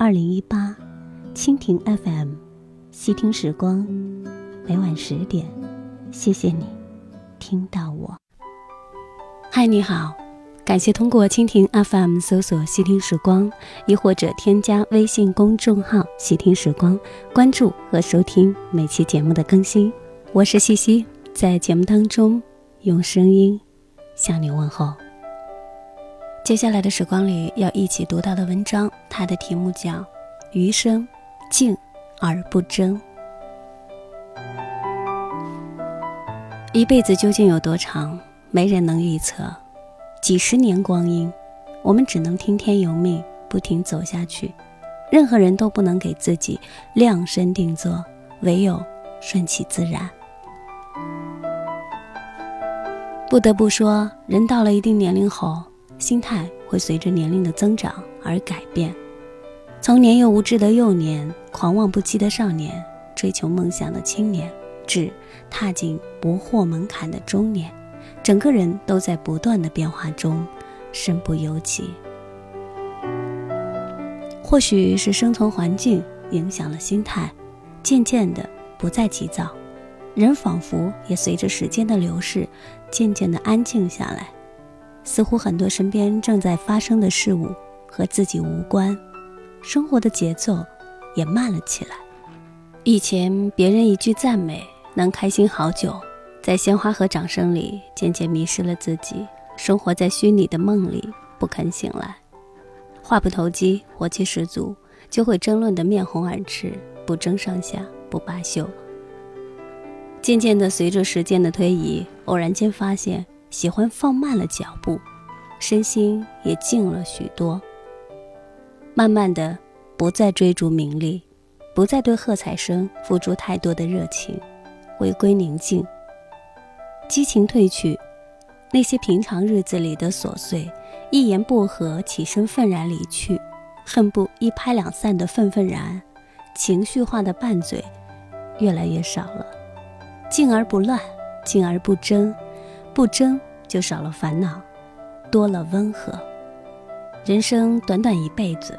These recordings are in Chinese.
二零一八，蜻蜓 FM，细听时光，每晚十点，谢谢你，听到我。嗨，你好，感谢通过蜻蜓 FM 搜索“细听时光”，亦或者添加微信公众号“细听时光”，关注和收听每期节目的更新。我是西西，在节目当中用声音向你问候。接下来的时光里，要一起读到的文章，它的题目叫《余生静而不争》。一辈子究竟有多长，没人能预测。几十年光阴，我们只能听天由命，不停走下去。任何人都不能给自己量身定做，唯有顺其自然。不得不说，人到了一定年龄后。心态会随着年龄的增长而改变，从年幼无知的幼年、狂妄不羁的少年、追求梦想的青年，至踏进不惑门槛的中年，整个人都在不断的变化中，身不由己。或许是生存环境影响了心态，渐渐的不再急躁，人仿佛也随着时间的流逝，渐渐的安静下来。似乎很多身边正在发生的事物和自己无关，生活的节奏也慢了起来。以前别人一句赞美能开心好久，在鲜花和掌声里渐渐迷失了自己，生活在虚拟的梦里不肯醒来。话不投机，火气十足，就会争论得面红耳赤，不争上下不罢休。渐渐的，随着时间的推移，偶然间发现。喜欢放慢了脚步，身心也静了许多。慢慢的，不再追逐名利，不再对喝彩声付出太多的热情，回归宁静。激情褪去，那些平常日子里的琐碎，一言不合起身愤然离去，恨不一拍两散的愤愤然，情绪化的拌嘴，越来越少了。静而不乱，静而不争。不争，就少了烦恼，多了温和。人生短短一辈子，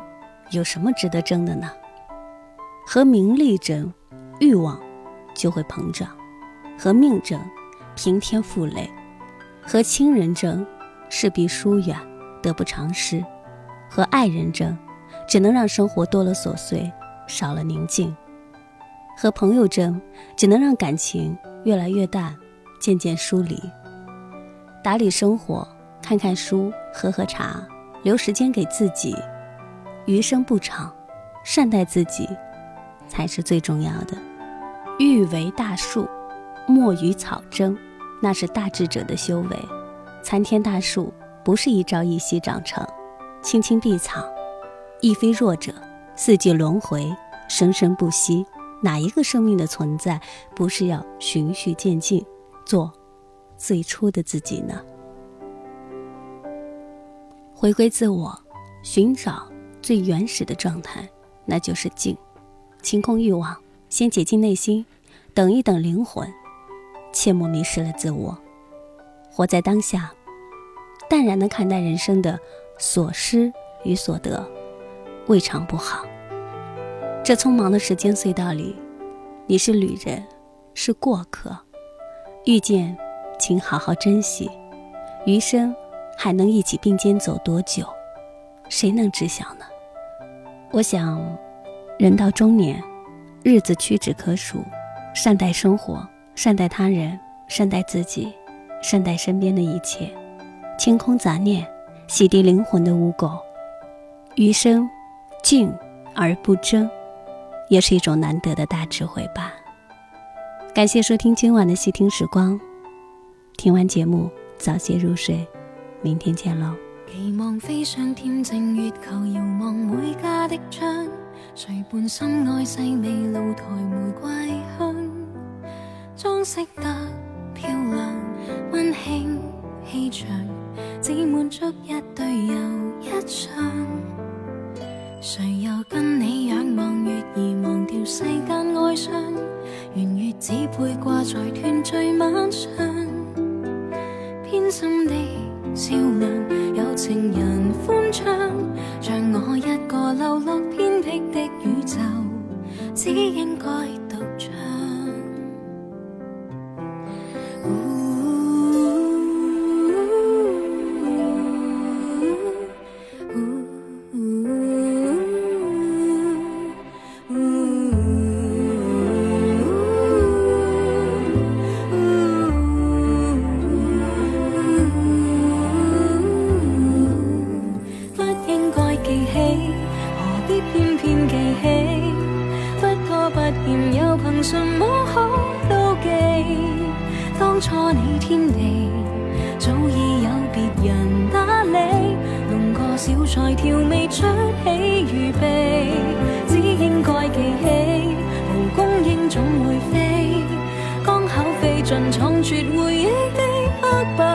有什么值得争的呢？和名利争，欲望就会膨胀；和命争，平添负累；和亲人争，势必疏远，得不偿失；和爱人争，只能让生活多了琐碎，少了宁静；和朋友争，只能让感情越来越淡，渐渐疏离。打理生活，看看书，喝喝茶，留时间给自己，余生不长，善待自己，才是最重要的。欲为大树，莫与草争，那是大智者的修为。参天大树不是一朝一夕长成，青青碧草亦非弱者。四季轮回，生生不息，哪一个生命的存在不是要循序渐进做？最初的自己呢？回归自我，寻找最原始的状态，那就是静，清空欲望，先解禁内心，等一等灵魂，切莫迷失了自我，活在当下，淡然的看待人生的所失与所得，未尝不好。这匆忙的时间隧道里，你是旅人，是过客，遇见。请好好珍惜，余生还能一起并肩走多久，谁能知晓呢？我想，人到中年，日子屈指可数，善待生活，善待他人，善待自己，善待身边的一切，清空杂念，洗涤灵魂的污垢，余生静而不争，也是一种难得的大智慧吧。感谢收听今晚的细听时光。听完节目早些入睡明天见咯期望飞上天，正月球遥望每家的窗谁伴心爱细味露台玫瑰香装饰得漂亮温馨气场只满足一对又一场谁又跟你仰望月儿忘掉世间哀伤圆月只配挂在团聚晚上只应该独唱。初你天地，早已有别人打理。弄个小菜调味，出起预备，只应该记起。蒲公英总会飞，刚口飞进仓绝回忆的黑。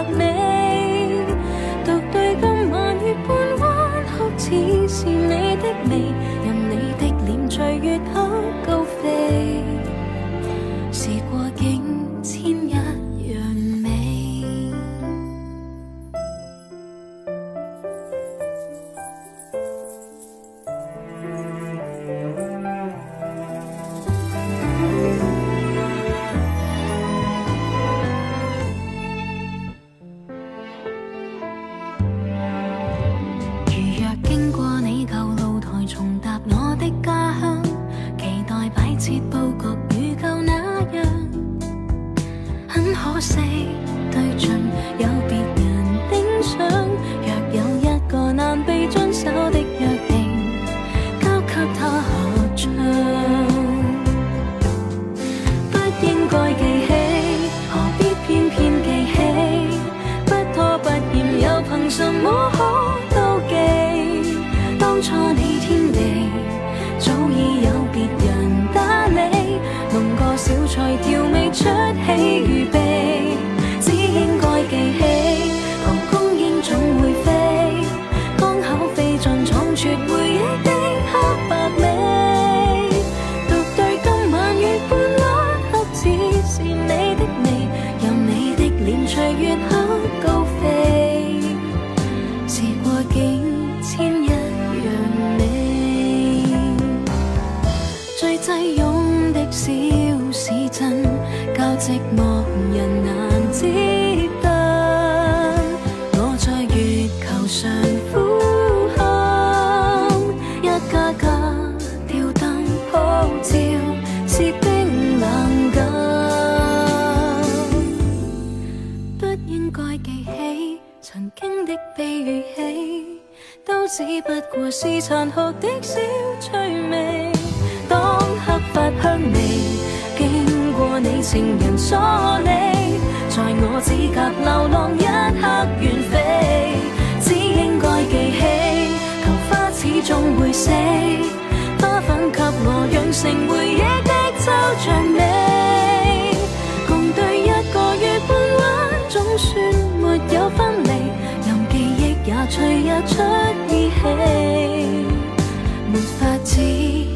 才调味出喜与悲，只应该记起，蒲公英总会飞，刚口飞进仓促回忆的黑白美。独对今晚月半弯，刻，只是你的眉，任你的脸随月黑。只不过是残酷的小趣味。当黑发香味经过你情人梳理，在我指甲流浪一刻远飞，只应该记起，桃花始终会死，花粉给我养成回忆的抽象美。共对一个月半弯，总算没有分离，任记忆也脆日出。没法子。